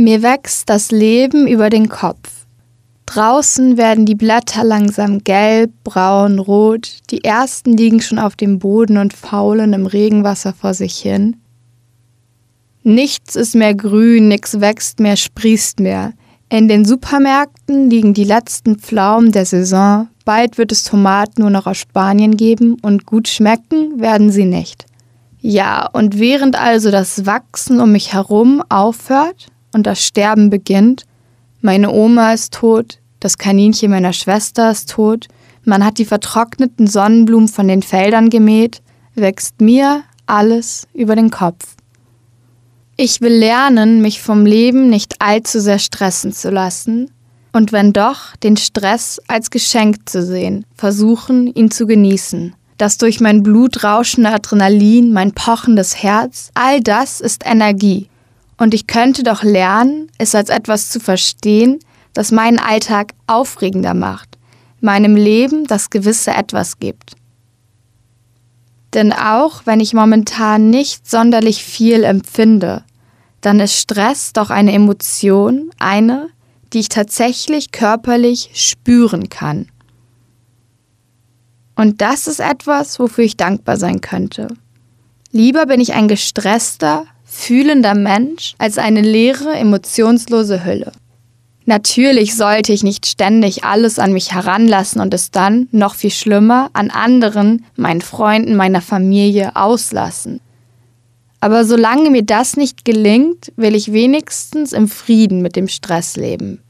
Mir wächst das Leben über den Kopf. Draußen werden die Blätter langsam gelb, braun, rot, die ersten liegen schon auf dem Boden und faulen im Regenwasser vor sich hin. Nichts ist mehr grün, nichts wächst mehr, sprießt mehr. In den Supermärkten liegen die letzten Pflaumen der Saison, bald wird es Tomaten nur noch aus Spanien geben und gut schmecken werden sie nicht. Ja, und während also das Wachsen um mich herum aufhört und das Sterben beginnt, meine Oma ist tot, das Kaninchen meiner Schwester ist tot, man hat die vertrockneten Sonnenblumen von den Feldern gemäht, wächst mir alles über den Kopf. Ich will lernen, mich vom Leben nicht allzu sehr stressen zu lassen und wenn doch, den Stress als Geschenk zu sehen, versuchen, ihn zu genießen. Das durch mein Blut rauschende Adrenalin, mein pochendes Herz, all das ist Energie. Und ich könnte doch lernen, es als etwas zu verstehen, das meinen Alltag aufregender macht, meinem Leben das gewisse etwas gibt. Denn auch wenn ich momentan nicht sonderlich viel empfinde, dann ist Stress doch eine Emotion, eine, die ich tatsächlich körperlich spüren kann. Und das ist etwas, wofür ich dankbar sein könnte. Lieber bin ich ein gestresster, fühlender Mensch als eine leere, emotionslose Hülle. Natürlich sollte ich nicht ständig alles an mich heranlassen und es dann, noch viel schlimmer, an anderen, meinen Freunden, meiner Familie auslassen. Aber solange mir das nicht gelingt, will ich wenigstens im Frieden mit dem Stress leben.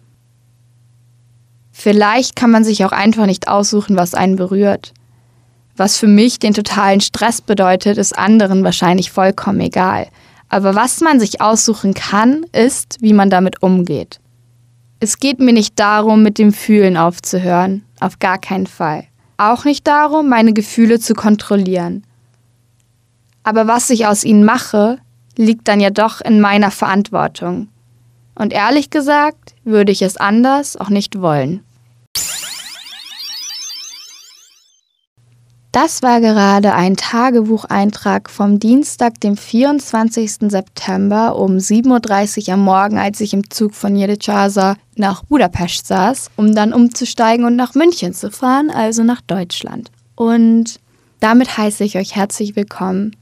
Vielleicht kann man sich auch einfach nicht aussuchen, was einen berührt. Was für mich den totalen Stress bedeutet, ist anderen wahrscheinlich vollkommen egal. Aber was man sich aussuchen kann, ist, wie man damit umgeht. Es geht mir nicht darum, mit dem Fühlen aufzuhören, auf gar keinen Fall. Auch nicht darum, meine Gefühle zu kontrollieren. Aber was ich aus ihnen mache, liegt dann ja doch in meiner Verantwortung. Und ehrlich gesagt, würde ich es anders auch nicht wollen. Das war gerade ein Tagebucheintrag vom Dienstag, dem 24. September um 7.30 Uhr am Morgen, als ich im Zug von Jedicasa nach Budapest saß, um dann umzusteigen und nach München zu fahren, also nach Deutschland. Und damit heiße ich euch herzlich willkommen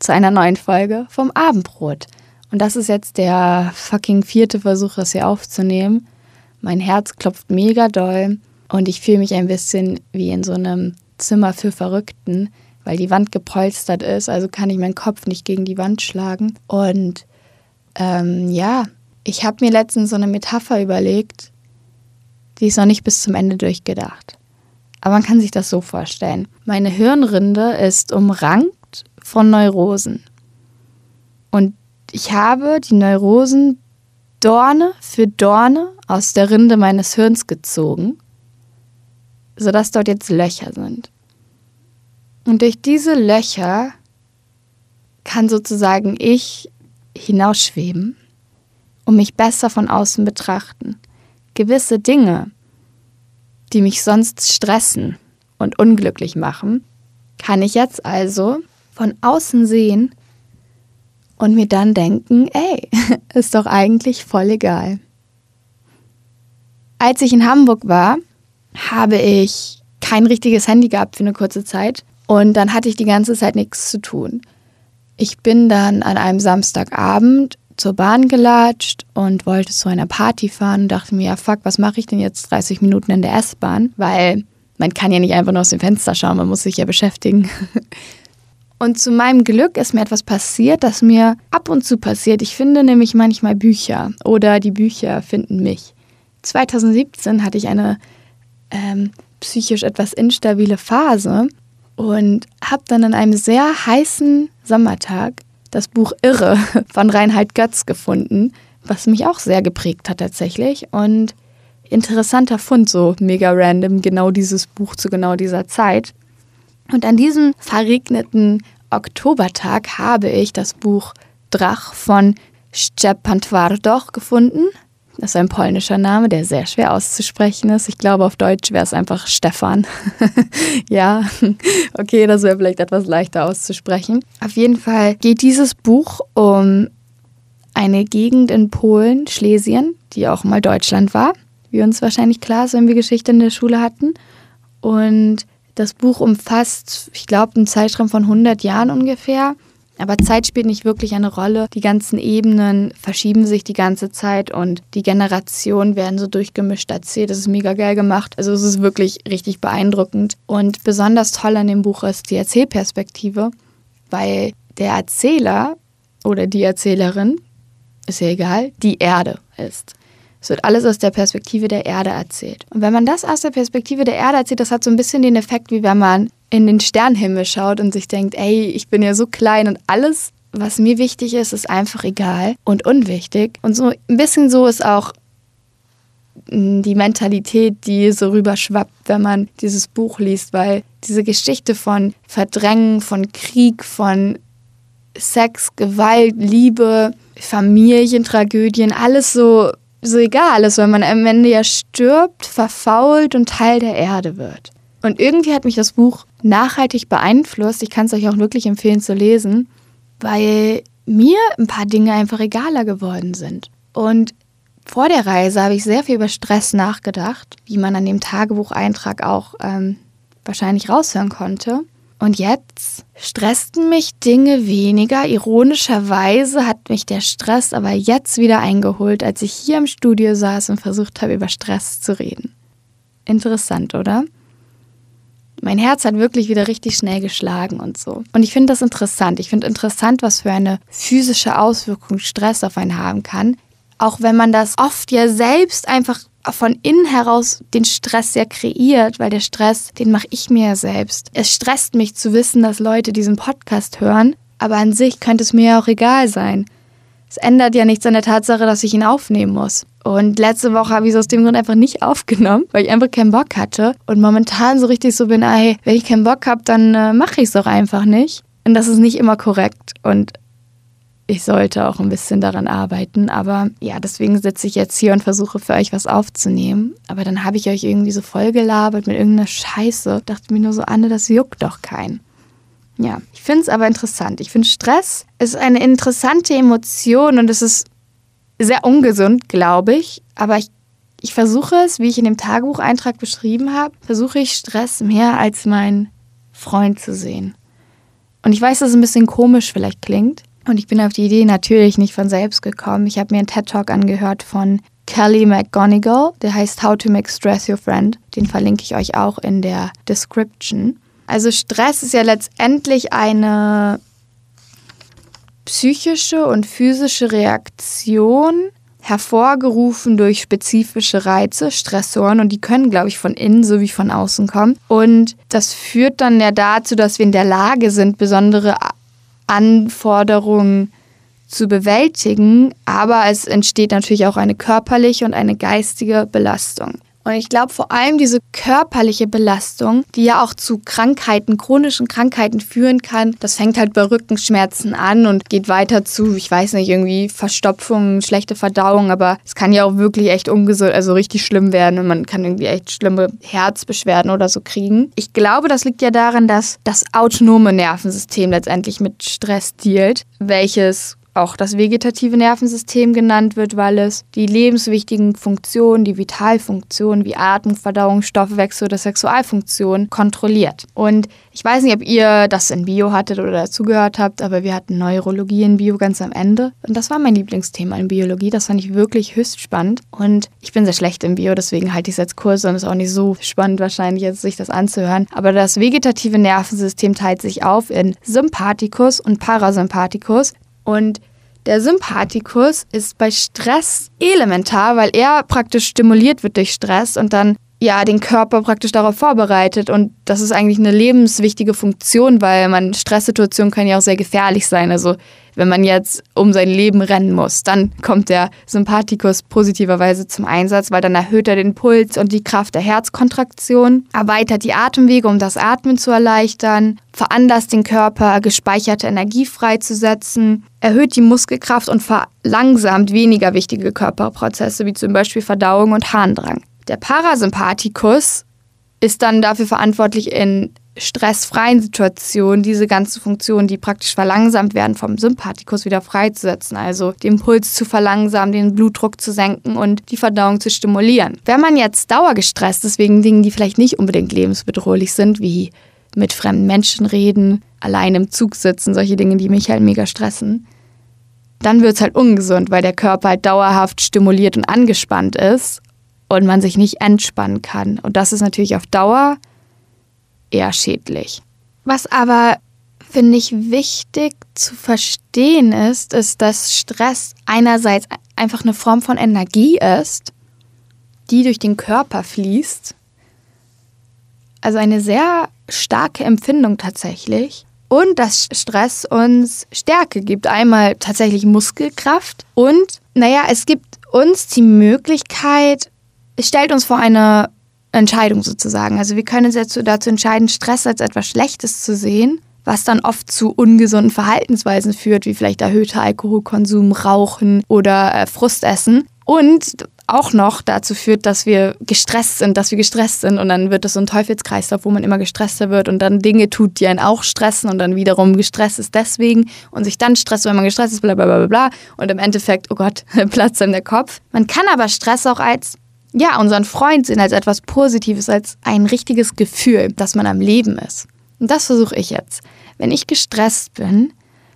zu einer neuen Folge vom Abendbrot. Und das ist jetzt der fucking vierte Versuch, das hier aufzunehmen. Mein Herz klopft mega doll und ich fühle mich ein bisschen wie in so einem Zimmer für Verrückten, weil die Wand gepolstert ist, also kann ich meinen Kopf nicht gegen die Wand schlagen. Und ähm, ja, ich habe mir letztens so eine Metapher überlegt, die ist noch nicht bis zum Ende durchgedacht. Aber man kann sich das so vorstellen. Meine Hirnrinde ist umrankt von Neurosen. Und ich habe die Neurosen Dorne für Dorne aus der Rinde meines Hirns gezogen, sodass dort jetzt Löcher sind. Und durch diese Löcher kann sozusagen ich hinausschweben und mich besser von außen betrachten. Gewisse Dinge, die mich sonst stressen und unglücklich machen, kann ich jetzt also von außen sehen und mir dann denken, ey, ist doch eigentlich voll egal. Als ich in Hamburg war, habe ich kein richtiges Handy gehabt für eine kurze Zeit und dann hatte ich die ganze Zeit nichts zu tun. Ich bin dann an einem Samstagabend zur Bahn gelatscht und wollte zu einer Party fahren und dachte mir, ja fuck, was mache ich denn jetzt 30 Minuten in der S-Bahn? Weil man kann ja nicht einfach nur aus dem Fenster schauen, man muss sich ja beschäftigen. Und zu meinem Glück ist mir etwas passiert, das mir ab und zu passiert. Ich finde nämlich manchmal Bücher oder die Bücher finden mich. 2017 hatte ich eine ähm, psychisch etwas instabile Phase und habe dann an einem sehr heißen Sommertag das Buch Irre von Reinhard Götz gefunden, was mich auch sehr geprägt hat tatsächlich. Und interessanter Fund, so mega random, genau dieses Buch zu genau dieser Zeit. Und an diesem verregneten Oktobertag habe ich das Buch Drach von Szczepan Twardoch gefunden. Das ist ein polnischer Name, der sehr schwer auszusprechen ist. Ich glaube, auf Deutsch wäre es einfach Stefan. ja, okay, das wäre vielleicht etwas leichter auszusprechen. Auf jeden Fall geht dieses Buch um eine Gegend in Polen, Schlesien, die auch mal Deutschland war, wie uns wahrscheinlich klar ist, wenn wir Geschichte in der Schule hatten. Und das Buch umfasst, ich glaube, einen Zeitraum von 100 Jahren ungefähr. Aber Zeit spielt nicht wirklich eine Rolle. Die ganzen Ebenen verschieben sich die ganze Zeit und die Generationen werden so durchgemischt erzählt. Das ist mega geil gemacht. Also es ist wirklich richtig beeindruckend. Und besonders toll an dem Buch ist die Erzählperspektive, weil der Erzähler oder die Erzählerin, ist ja egal, die Erde ist. Es wird alles aus der Perspektive der Erde erzählt. Und wenn man das aus der Perspektive der Erde erzählt, das hat so ein bisschen den Effekt, wie wenn man in den Sternenhimmel schaut und sich denkt, ey, ich bin ja so klein und alles, was mir wichtig ist, ist einfach egal und unwichtig. Und so ein bisschen so ist auch die Mentalität, die so rüberschwappt, wenn man dieses Buch liest, weil diese Geschichte von Verdrängen, von Krieg, von Sex, Gewalt, Liebe, Familientragödien, alles so, so egal ist, weil man am Ende ja stirbt, verfault und Teil der Erde wird. Und irgendwie hat mich das Buch nachhaltig beeinflusst. Ich kann es euch auch wirklich empfehlen zu lesen, weil mir ein paar Dinge einfach egaler geworden sind. Und vor der Reise habe ich sehr viel über Stress nachgedacht, wie man an dem Tagebucheintrag auch ähm, wahrscheinlich raushören konnte. Und jetzt stressten mich Dinge weniger. Ironischerweise hat mich der Stress aber jetzt wieder eingeholt, als ich hier im Studio saß und versucht habe, über Stress zu reden. Interessant, oder? Mein Herz hat wirklich wieder richtig schnell geschlagen und so. Und ich finde das interessant. Ich finde interessant, was für eine physische Auswirkung Stress auf einen haben kann. Auch wenn man das oft ja selbst einfach von innen heraus den Stress sehr kreiert, weil der Stress, den mache ich mir ja selbst. Es stresst mich zu wissen, dass Leute diesen Podcast hören, aber an sich könnte es mir ja auch egal sein. Es ändert ja nichts an der Tatsache, dass ich ihn aufnehmen muss. Und letzte Woche habe ich es aus dem Grund einfach nicht aufgenommen, weil ich einfach keinen Bock hatte. Und momentan so richtig so bin, ey, wenn ich keinen Bock habe, dann äh, mache ich es auch einfach nicht. Und das ist nicht immer korrekt. Und ich sollte auch ein bisschen daran arbeiten. Aber ja, deswegen sitze ich jetzt hier und versuche für euch was aufzunehmen. Aber dann habe ich euch irgendwie so vollgelabert mit irgendeiner Scheiße. Dachte mir nur so, Anne, das juckt doch keinen. Ja, ich finde es aber interessant. Ich finde, Stress ist eine interessante Emotion und es ist sehr ungesund, glaube ich. Aber ich, ich versuche es, wie ich in dem Tagebucheintrag beschrieben habe, versuche ich Stress mehr als mein Freund zu sehen. Und ich weiß, dass es ein bisschen komisch vielleicht klingt. Und ich bin auf die Idee natürlich nicht von selbst gekommen. Ich habe mir einen TED-Talk angehört von Kelly McGonigal, der heißt How to Make Stress Your Friend. Den verlinke ich euch auch in der Description. Also Stress ist ja letztendlich eine psychische und physische Reaktion, hervorgerufen durch spezifische Reize, Stressoren und die können, glaube ich, von innen sowie von außen kommen. Und das führt dann ja dazu, dass wir in der Lage sind, besondere Anforderungen zu bewältigen, aber es entsteht natürlich auch eine körperliche und eine geistige Belastung. Und ich glaube vor allem diese körperliche Belastung, die ja auch zu Krankheiten, chronischen Krankheiten führen kann, das fängt halt bei Rückenschmerzen an und geht weiter zu, ich weiß nicht, irgendwie Verstopfung, schlechte Verdauung, aber es kann ja auch wirklich echt ungesund, also richtig schlimm werden und man kann irgendwie echt schlimme Herzbeschwerden oder so kriegen. Ich glaube, das liegt ja daran, dass das autonome Nervensystem letztendlich mit Stress dealt, welches auch das vegetative Nervensystem genannt wird, weil es die lebenswichtigen Funktionen, die Vitalfunktionen wie Atmung, Verdauung, Stoffwechsel oder Sexualfunktion kontrolliert. Und ich weiß nicht, ob ihr das in Bio hattet oder dazugehört habt, aber wir hatten Neurologie in Bio ganz am Ende. Und das war mein Lieblingsthema in Biologie. Das fand ich wirklich höchst spannend. Und ich bin sehr schlecht im Bio, deswegen halte ich es als Kurs und es ist auch nicht so spannend wahrscheinlich jetzt sich das anzuhören. Aber das vegetative Nervensystem teilt sich auf in Sympathikus und Parasympathikus. Und der Sympathikus ist bei Stress elementar, weil er praktisch stimuliert wird durch Stress und dann ja den Körper praktisch darauf vorbereitet und das ist eigentlich eine lebenswichtige Funktion, weil man Stresssituationen können ja auch sehr gefährlich sein. Also wenn man jetzt um sein Leben rennen muss, dann kommt der Sympathikus positiverweise zum Einsatz, weil dann erhöht er den Puls und die Kraft der Herzkontraktion, erweitert die Atemwege, um das Atmen zu erleichtern, veranlasst den Körper, gespeicherte Energie freizusetzen, erhöht die Muskelkraft und verlangsamt weniger wichtige Körperprozesse wie zum Beispiel Verdauung und Harndrang. Der Parasympathikus ist dann dafür verantwortlich, in stressfreien Situationen diese ganzen Funktionen, die praktisch verlangsamt werden, vom Sympathikus wieder freizusetzen. Also den Puls zu verlangsamen, den Blutdruck zu senken und die Verdauung zu stimulieren. Wenn man jetzt dauergestresst ist wegen Dingen, die vielleicht nicht unbedingt lebensbedrohlich sind, wie mit fremden Menschen reden, allein im Zug sitzen, solche Dinge, die mich halt mega stressen, dann wird es halt ungesund, weil der Körper halt dauerhaft stimuliert und angespannt ist und man sich nicht entspannen kann. Und das ist natürlich auf Dauer eher schädlich. Was aber, finde ich, wichtig zu verstehen ist, ist, dass Stress einerseits einfach eine Form von Energie ist, die durch den Körper fließt. Also eine sehr starke Empfindung tatsächlich. Und dass Stress uns Stärke gibt. Einmal tatsächlich Muskelkraft und, naja, es gibt uns die Möglichkeit, es stellt uns vor eine Entscheidung sozusagen. Also wir können uns jetzt dazu entscheiden, Stress als etwas Schlechtes zu sehen, was dann oft zu ungesunden Verhaltensweisen führt, wie vielleicht erhöhter Alkoholkonsum, Rauchen oder äh, Frustessen. Und auch noch dazu führt, dass wir gestresst sind, dass wir gestresst sind und dann wird es so ein Teufelskreislauf, wo man immer gestresster wird und dann Dinge tut, die einen auch stressen und dann wiederum gestresst ist deswegen und sich dann stresst, wenn man gestresst ist, bla bla bla bla und im Endeffekt, oh Gott, platzt in der Kopf. Man kann aber Stress auch als ja, unseren Freund sehen als etwas Positives, als ein richtiges Gefühl, dass man am Leben ist. Und das versuche ich jetzt. Wenn ich gestresst bin,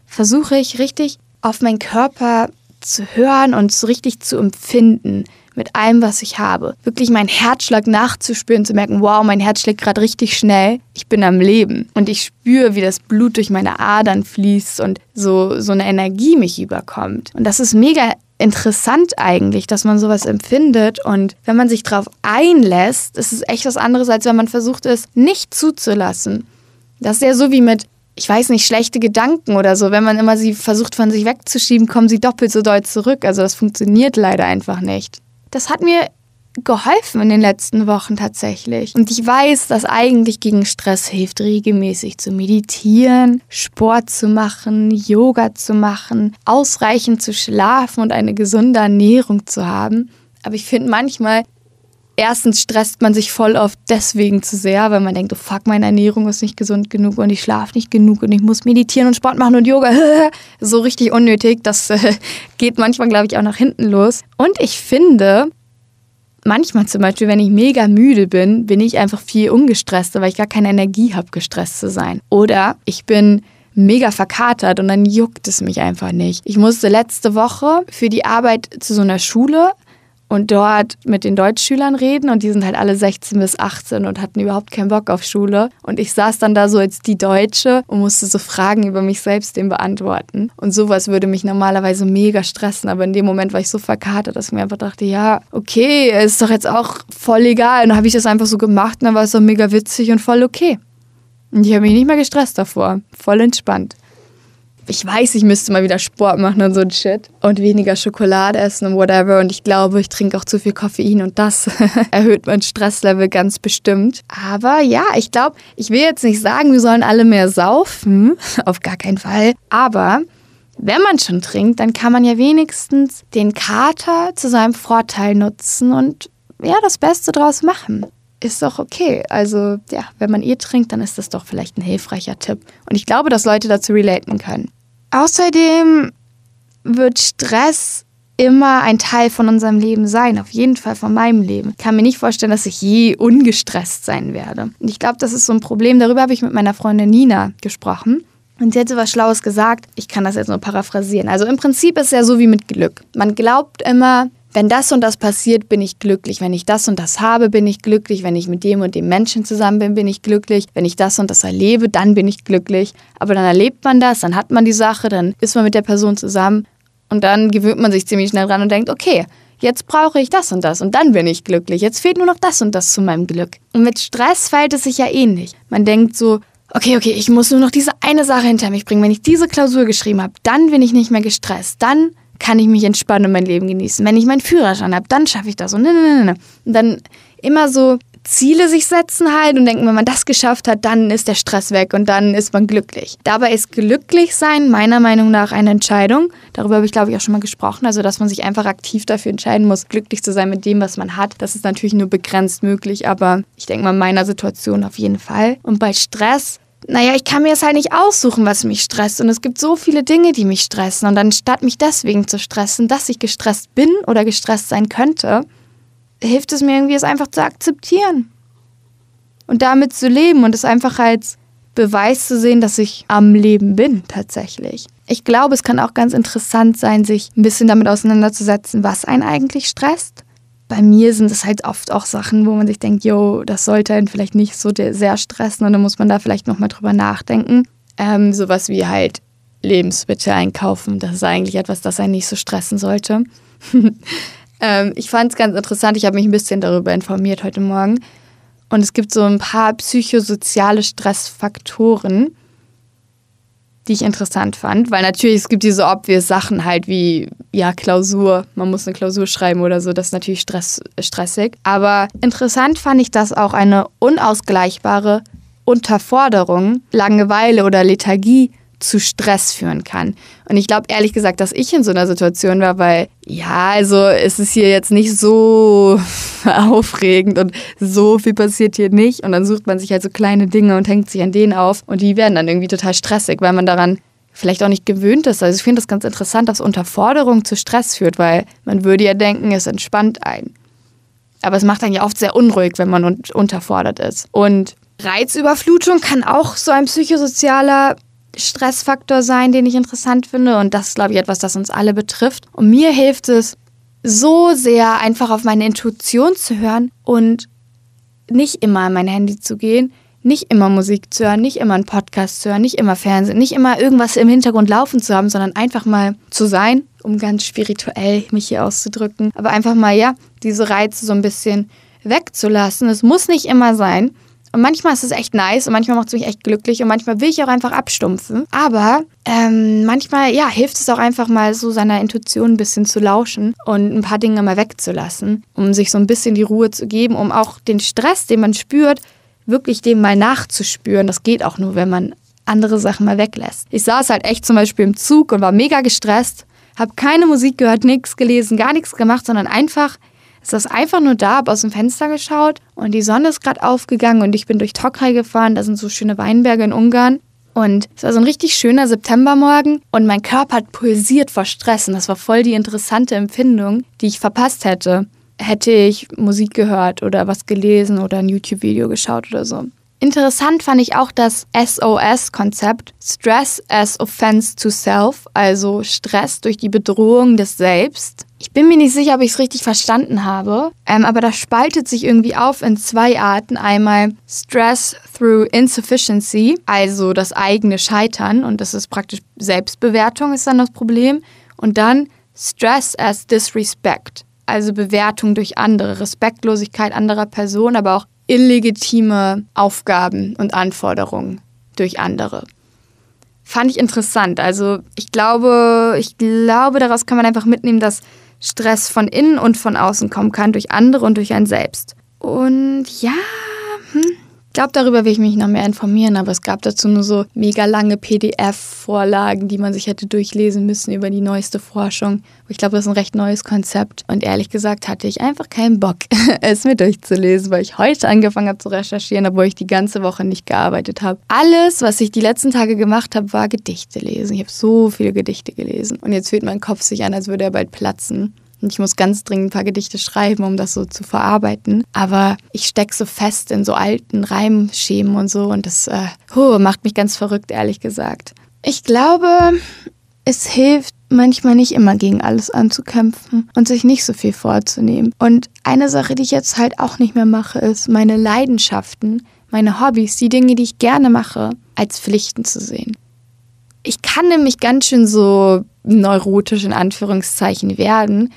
versuche ich richtig auf meinen Körper zu hören und so richtig zu empfinden mit allem, was ich habe. Wirklich meinen Herzschlag nachzuspüren, zu merken, wow, mein Herz schlägt gerade richtig schnell. Ich bin am Leben. Und ich spüre, wie das Blut durch meine Adern fließt und so, so eine Energie mich überkommt. Und das ist mega interessant eigentlich, dass man sowas empfindet. Und wenn man sich darauf einlässt, ist es echt was anderes, als wenn man versucht, es nicht zuzulassen. Das ist ja so wie mit, ich weiß nicht, schlechte Gedanken oder so. Wenn man immer sie versucht, von sich wegzuschieben, kommen sie doppelt so doll zurück. Also das funktioniert leider einfach nicht. Das hat mir geholfen in den letzten Wochen tatsächlich. Und ich weiß, dass eigentlich gegen Stress hilft, regelmäßig zu meditieren, Sport zu machen, Yoga zu machen, ausreichend zu schlafen und eine gesunde Ernährung zu haben. Aber ich finde manchmal, erstens stresst man sich voll oft deswegen zu sehr, weil man denkt, oh fuck, meine Ernährung ist nicht gesund genug und ich schlafe nicht genug und ich muss meditieren und Sport machen und Yoga. so richtig unnötig. Das äh, geht manchmal, glaube ich, auch nach hinten los. Und ich finde, manchmal zum Beispiel, wenn ich mega müde bin, bin ich einfach viel ungestresster, weil ich gar keine Energie habe, gestresst zu sein. Oder ich bin mega verkatert und dann juckt es mich einfach nicht. Ich musste letzte Woche für die Arbeit zu so einer Schule und dort mit den Deutschschülern reden und die sind halt alle 16 bis 18 und hatten überhaupt keinen Bock auf Schule. Und ich saß dann da so als die Deutsche und musste so Fragen über mich selbst dem beantworten. Und sowas würde mich normalerweise mega stressen, aber in dem Moment war ich so verkatert, dass ich mir einfach dachte, ja, okay, ist doch jetzt auch voll egal. Und dann habe ich das einfach so gemacht und dann war es so mega witzig und voll okay. Und ich habe mich nicht mehr gestresst davor. Voll entspannt ich weiß, ich müsste mal wieder Sport machen und so ein Shit und weniger Schokolade essen und whatever. Und ich glaube, ich trinke auch zu viel Koffein und das erhöht mein Stresslevel ganz bestimmt. Aber ja, ich glaube, ich will jetzt nicht sagen, wir sollen alle mehr saufen. Auf gar keinen Fall. Aber wenn man schon trinkt, dann kann man ja wenigstens den Kater zu seinem Vorteil nutzen und ja, das Beste draus machen ist doch okay. Also ja, wenn man eh trinkt, dann ist das doch vielleicht ein hilfreicher Tipp. Und ich glaube, dass Leute dazu relaten können. Außerdem wird Stress immer ein Teil von unserem Leben sein, auf jeden Fall von meinem Leben. Ich kann mir nicht vorstellen, dass ich je ungestresst sein werde. Und ich glaube, das ist so ein Problem. Darüber habe ich mit meiner Freundin Nina gesprochen. Und sie so was Schlaues gesagt. Ich kann das jetzt nur paraphrasieren. Also im Prinzip ist es ja so wie mit Glück. Man glaubt immer, wenn das und das passiert, bin ich glücklich. Wenn ich das und das habe, bin ich glücklich. Wenn ich mit dem und dem Menschen zusammen bin, bin ich glücklich. Wenn ich das und das erlebe, dann bin ich glücklich. Aber dann erlebt man das, dann hat man die Sache, dann ist man mit der Person zusammen und dann gewöhnt man sich ziemlich schnell dran und denkt, okay, jetzt brauche ich das und das und dann bin ich glücklich. Jetzt fehlt nur noch das und das zu meinem Glück. Und mit Stress fällt es sich ja ähnlich. Man denkt so, okay, okay, ich muss nur noch diese eine Sache hinter mich bringen. Wenn ich diese Klausur geschrieben habe, dann bin ich nicht mehr gestresst. Dann kann ich mich entspannen und mein Leben genießen. Wenn ich meinen Führerschein habe, dann schaffe ich das. Und, ne, ne, ne, und dann immer so Ziele sich setzen halt und denken, wenn man das geschafft hat, dann ist der Stress weg und dann ist man glücklich. Dabei ist glücklich sein meiner Meinung nach eine Entscheidung. Darüber habe ich, glaube ich, auch schon mal gesprochen. Also, dass man sich einfach aktiv dafür entscheiden muss, glücklich zu sein mit dem, was man hat. Das ist natürlich nur begrenzt möglich, aber ich denke mal in meiner Situation auf jeden Fall. Und bei Stress naja, ich kann mir es halt nicht aussuchen, was mich stresst. Und es gibt so viele Dinge, die mich stressen. Und anstatt mich deswegen zu stressen, dass ich gestresst bin oder gestresst sein könnte, hilft es mir irgendwie, es einfach zu akzeptieren. Und damit zu leben und es einfach als Beweis zu sehen, dass ich am Leben bin, tatsächlich. Ich glaube, es kann auch ganz interessant sein, sich ein bisschen damit auseinanderzusetzen, was einen eigentlich stresst bei mir sind es halt oft auch Sachen, wo man sich denkt, yo, das sollte einen vielleicht nicht so sehr stressen und dann muss man da vielleicht nochmal drüber nachdenken. Ähm, sowas wie halt Lebensmittel einkaufen, das ist eigentlich etwas, das einen nicht so stressen sollte. ähm, ich fand es ganz interessant, ich habe mich ein bisschen darüber informiert heute Morgen und es gibt so ein paar psychosoziale Stressfaktoren, die ich interessant fand, weil natürlich es gibt diese obvious Sachen halt wie ja Klausur, man muss eine Klausur schreiben oder so, das ist natürlich stress, stressig. Aber interessant fand ich, dass auch eine unausgleichbare Unterforderung, Langeweile oder Lethargie zu Stress führen kann. Und ich glaube ehrlich gesagt, dass ich in so einer Situation war, weil ja, also es ist hier jetzt nicht so aufregend und so viel passiert hier nicht. Und dann sucht man sich halt so kleine Dinge und hängt sich an denen auf und die werden dann irgendwie total stressig, weil man daran vielleicht auch nicht gewöhnt ist. Also ich finde das ganz interessant, dass Unterforderung zu Stress führt, weil man würde ja denken, es entspannt einen. Aber es macht einen ja oft sehr unruhig, wenn man unterfordert ist. Und Reizüberflutung kann auch so ein psychosozialer Stressfaktor sein, den ich interessant finde. Und das ist, glaube ich, etwas, das uns alle betrifft. Und mir hilft es so sehr, einfach auf meine Intuition zu hören und nicht immer an mein Handy zu gehen, nicht immer Musik zu hören, nicht immer einen Podcast zu hören, nicht immer Fernsehen, nicht immer irgendwas im Hintergrund laufen zu haben, sondern einfach mal zu sein, um ganz spirituell mich hier auszudrücken. Aber einfach mal, ja, diese Reize so ein bisschen wegzulassen. Es muss nicht immer sein. Und manchmal ist es echt nice und manchmal macht es mich echt glücklich und manchmal will ich auch einfach abstumpfen. Aber ähm, manchmal, ja, hilft es auch einfach mal so seiner Intuition ein bisschen zu lauschen und ein paar Dinge mal wegzulassen, um sich so ein bisschen die Ruhe zu geben, um auch den Stress, den man spürt, wirklich dem mal nachzuspüren. Das geht auch nur, wenn man andere Sachen mal weglässt. Ich saß halt echt zum Beispiel im Zug und war mega gestresst, habe keine Musik gehört, nichts gelesen, gar nichts gemacht, sondern einfach das einfach nur da, habe aus dem Fenster geschaut und die Sonne ist gerade aufgegangen und ich bin durch Tokai gefahren. Da sind so schöne Weinberge in Ungarn. Und es war so ein richtig schöner Septembermorgen und mein Körper hat pulsiert vor Stress und das war voll die interessante Empfindung, die ich verpasst hätte. Hätte ich Musik gehört oder was gelesen oder ein YouTube-Video geschaut oder so. Interessant fand ich auch das SOS-Konzept, Stress as Offense to Self, also Stress durch die Bedrohung des Selbst. Ich bin mir nicht sicher, ob ich es richtig verstanden habe, ähm, aber das spaltet sich irgendwie auf in zwei Arten. Einmal Stress through Insufficiency, also das eigene Scheitern und das ist praktisch Selbstbewertung ist dann das Problem. Und dann Stress as Disrespect, also Bewertung durch andere, Respektlosigkeit anderer Personen, aber auch illegitime Aufgaben und Anforderungen durch andere. Fand ich interessant. Also ich glaube, ich glaube, daraus kann man einfach mitnehmen, dass Stress von innen und von außen kommen kann, durch andere und durch ein Selbst. Und ja, hm, ich glaube, darüber will ich mich noch mehr informieren, aber es gab dazu nur so mega lange PDF-Vorlagen, die man sich hätte durchlesen müssen über die neueste Forschung. Ich glaube, das ist ein recht neues Konzept. Und ehrlich gesagt hatte ich einfach keinen Bock, es mir durchzulesen, weil ich heute angefangen habe zu recherchieren, obwohl ich die ganze Woche nicht gearbeitet habe. Alles, was ich die letzten Tage gemacht habe, war Gedichte lesen. Ich habe so viele Gedichte gelesen. Und jetzt fühlt mein Kopf sich an, als würde er bald platzen. Und ich muss ganz dringend ein paar Gedichte schreiben, um das so zu verarbeiten. Aber ich stecke so fest in so alten Reimschemen und so und das äh, huh, macht mich ganz verrückt, ehrlich gesagt. Ich glaube, es hilft manchmal nicht immer gegen alles anzukämpfen und sich nicht so viel vorzunehmen. Und eine Sache, die ich jetzt halt auch nicht mehr mache, ist meine Leidenschaften, meine Hobbys, die Dinge, die ich gerne mache, als Pflichten zu sehen. Ich kann nämlich ganz schön so neurotisch in Anführungszeichen werden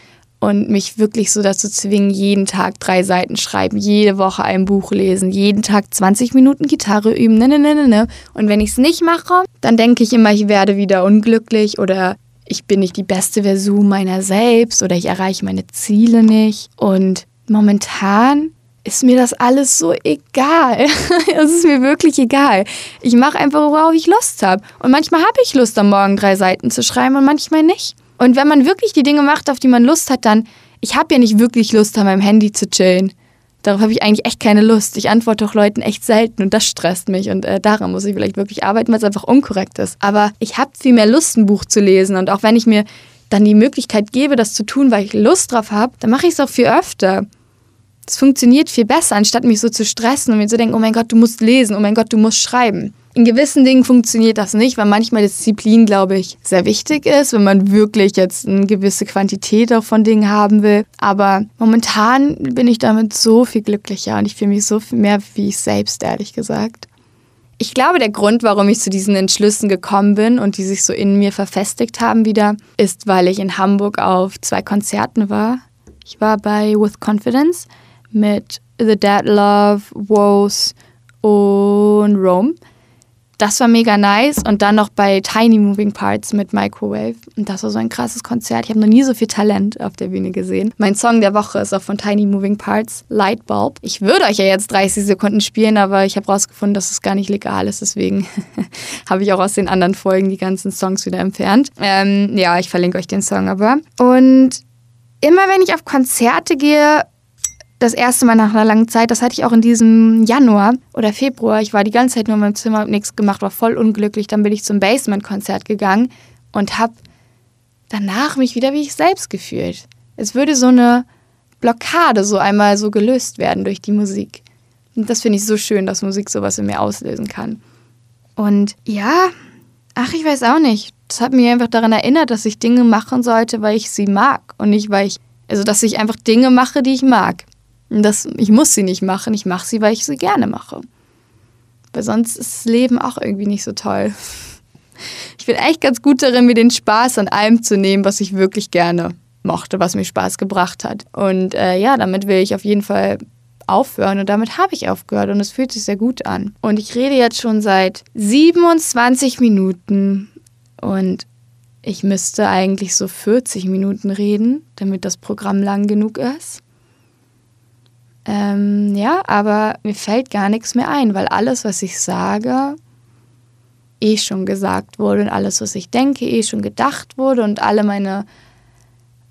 und mich wirklich so dazu zwingen, jeden Tag drei Seiten schreiben, jede Woche ein Buch lesen, jeden Tag 20 Minuten Gitarre üben, ne, ne, ne, ne. ne. Und wenn ich es nicht mache, dann denke ich immer, ich werde wieder unglücklich oder ich bin nicht die beste Version meiner selbst oder ich erreiche meine Ziele nicht. Und momentan ist mir das alles so egal. Es ist mir wirklich egal. Ich mache einfach, worauf ich Lust habe. Und manchmal habe ich Lust, am Morgen drei Seiten zu schreiben und manchmal nicht. Und wenn man wirklich die Dinge macht, auf die man Lust hat, dann, ich habe ja nicht wirklich Lust, an meinem Handy zu chillen. Darauf habe ich eigentlich echt keine Lust. Ich antworte auch Leuten echt selten und das stresst mich und äh, daran muss ich vielleicht wirklich arbeiten, weil es einfach unkorrekt ist. Aber ich habe viel mehr Lust, ein Buch zu lesen und auch wenn ich mir dann die Möglichkeit gebe, das zu tun, weil ich Lust drauf habe, dann mache ich es auch viel öfter. Es funktioniert viel besser, anstatt mich so zu stressen und mir zu denken, oh mein Gott, du musst lesen, oh mein Gott, du musst schreiben. In gewissen Dingen funktioniert das nicht, weil manchmal Disziplin, glaube ich, sehr wichtig ist, wenn man wirklich jetzt eine gewisse Quantität auch von Dingen haben will. Aber momentan bin ich damit so viel glücklicher und ich fühle mich so viel mehr wie ich selbst, ehrlich gesagt. Ich glaube, der Grund, warum ich zu diesen Entschlüssen gekommen bin und die sich so in mir verfestigt haben wieder, ist, weil ich in Hamburg auf zwei Konzerten war. Ich war bei With Confidence mit The Dead Love, Woes und Rome das war mega nice. Und dann noch bei Tiny Moving Parts mit Microwave. Und das war so ein krasses Konzert. Ich habe noch nie so viel Talent auf der Bühne gesehen. Mein Song der Woche ist auch von Tiny Moving Parts, Lightbulb. Ich würde euch ja jetzt 30 Sekunden spielen, aber ich habe rausgefunden, dass es gar nicht legal ist. Deswegen habe ich auch aus den anderen Folgen die ganzen Songs wieder entfernt. Ähm, ja, ich verlinke euch den Song aber. Und immer wenn ich auf Konzerte gehe, das erste Mal nach einer langen Zeit, das hatte ich auch in diesem Januar oder Februar. Ich war die ganze Zeit nur in meinem Zimmer, hab nichts gemacht, war voll unglücklich. Dann bin ich zum Basement-Konzert gegangen und habe danach mich wieder wie ich selbst gefühlt. Es würde so eine Blockade so einmal so gelöst werden durch die Musik. Und das finde ich so schön, dass Musik sowas in mir auslösen kann. Und ja, ach, ich weiß auch nicht. Das hat mich einfach daran erinnert, dass ich Dinge machen sollte, weil ich sie mag und nicht, weil ich, also dass ich einfach Dinge mache, die ich mag. Das, ich muss sie nicht machen, ich mache sie, weil ich sie gerne mache. Weil sonst ist das Leben auch irgendwie nicht so toll. Ich bin echt ganz gut darin, mir den Spaß an allem zu nehmen, was ich wirklich gerne mochte, was mir Spaß gebracht hat. Und äh, ja, damit will ich auf jeden Fall aufhören und damit habe ich aufgehört und es fühlt sich sehr gut an. Und ich rede jetzt schon seit 27 Minuten und ich müsste eigentlich so 40 Minuten reden, damit das Programm lang genug ist. Ähm, ja, aber mir fällt gar nichts mehr ein, weil alles, was ich sage, eh schon gesagt wurde und alles, was ich denke, eh schon gedacht wurde und alle meine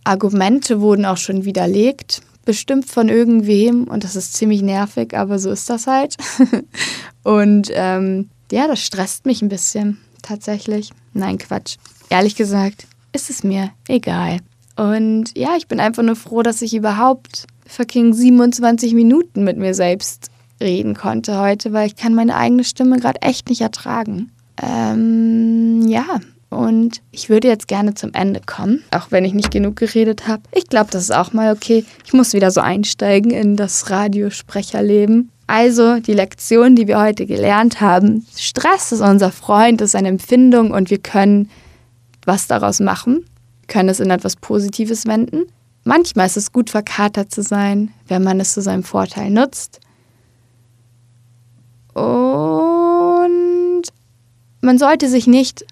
Argumente wurden auch schon widerlegt, bestimmt von irgendwem und das ist ziemlich nervig, aber so ist das halt. und ähm, ja, das stresst mich ein bisschen tatsächlich. Nein, Quatsch. Ehrlich gesagt, ist es mir egal. Und ja, ich bin einfach nur froh, dass ich überhaupt fucking 27 Minuten mit mir selbst reden konnte heute, weil ich kann meine eigene Stimme gerade echt nicht ertragen. Ähm, ja, und ich würde jetzt gerne zum Ende kommen, auch wenn ich nicht genug geredet habe. Ich glaube, das ist auch mal okay. Ich muss wieder so einsteigen in das Radiosprecherleben. Also die Lektion, die wir heute gelernt haben, Stress ist unser Freund, ist eine Empfindung und wir können was daraus machen, können es in etwas Positives wenden. Manchmal ist es gut, verkatert zu sein, wenn man es zu seinem Vorteil nutzt. Und man sollte sich nicht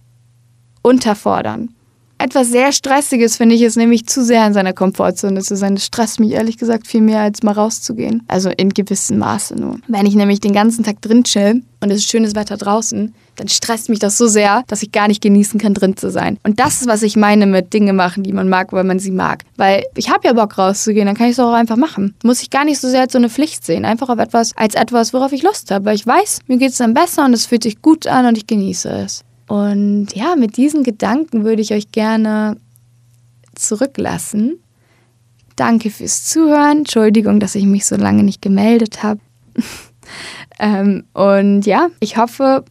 unterfordern. Etwas sehr Stressiges finde ich ist nämlich zu sehr in seiner Komfortzone zu sein. Das stresst mich ehrlich gesagt viel mehr, als mal rauszugehen. Also in gewissem Maße nur. Wenn ich nämlich den ganzen Tag drin chill und es ist schönes Wetter draußen, dann stresst mich das so sehr, dass ich gar nicht genießen kann, drin zu sein. Und das ist, was ich meine mit Dinge machen, die man mag, weil man sie mag. Weil ich habe ja Bock rauszugehen, dann kann ich es auch einfach machen. Muss ich gar nicht so sehr als so eine Pflicht sehen. Einfach auf etwas, als etwas, worauf ich Lust habe. Weil ich weiß, mir geht es dann besser und es fühlt sich gut an und ich genieße es. Und ja, mit diesen Gedanken würde ich euch gerne zurücklassen. Danke fürs Zuhören. Entschuldigung, dass ich mich so lange nicht gemeldet habe. ähm, und ja, ich hoffe,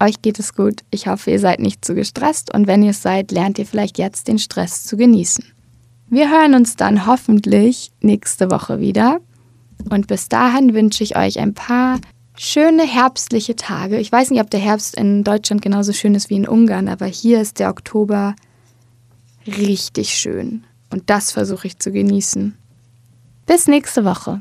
euch geht es gut. Ich hoffe, ihr seid nicht zu gestresst und wenn ihr es seid, lernt ihr vielleicht jetzt den Stress zu genießen. Wir hören uns dann hoffentlich nächste Woche wieder. Und bis dahin wünsche ich euch ein paar schöne herbstliche Tage. Ich weiß nicht, ob der Herbst in Deutschland genauso schön ist wie in Ungarn, aber hier ist der Oktober richtig schön. Und das versuche ich zu genießen. Bis nächste Woche.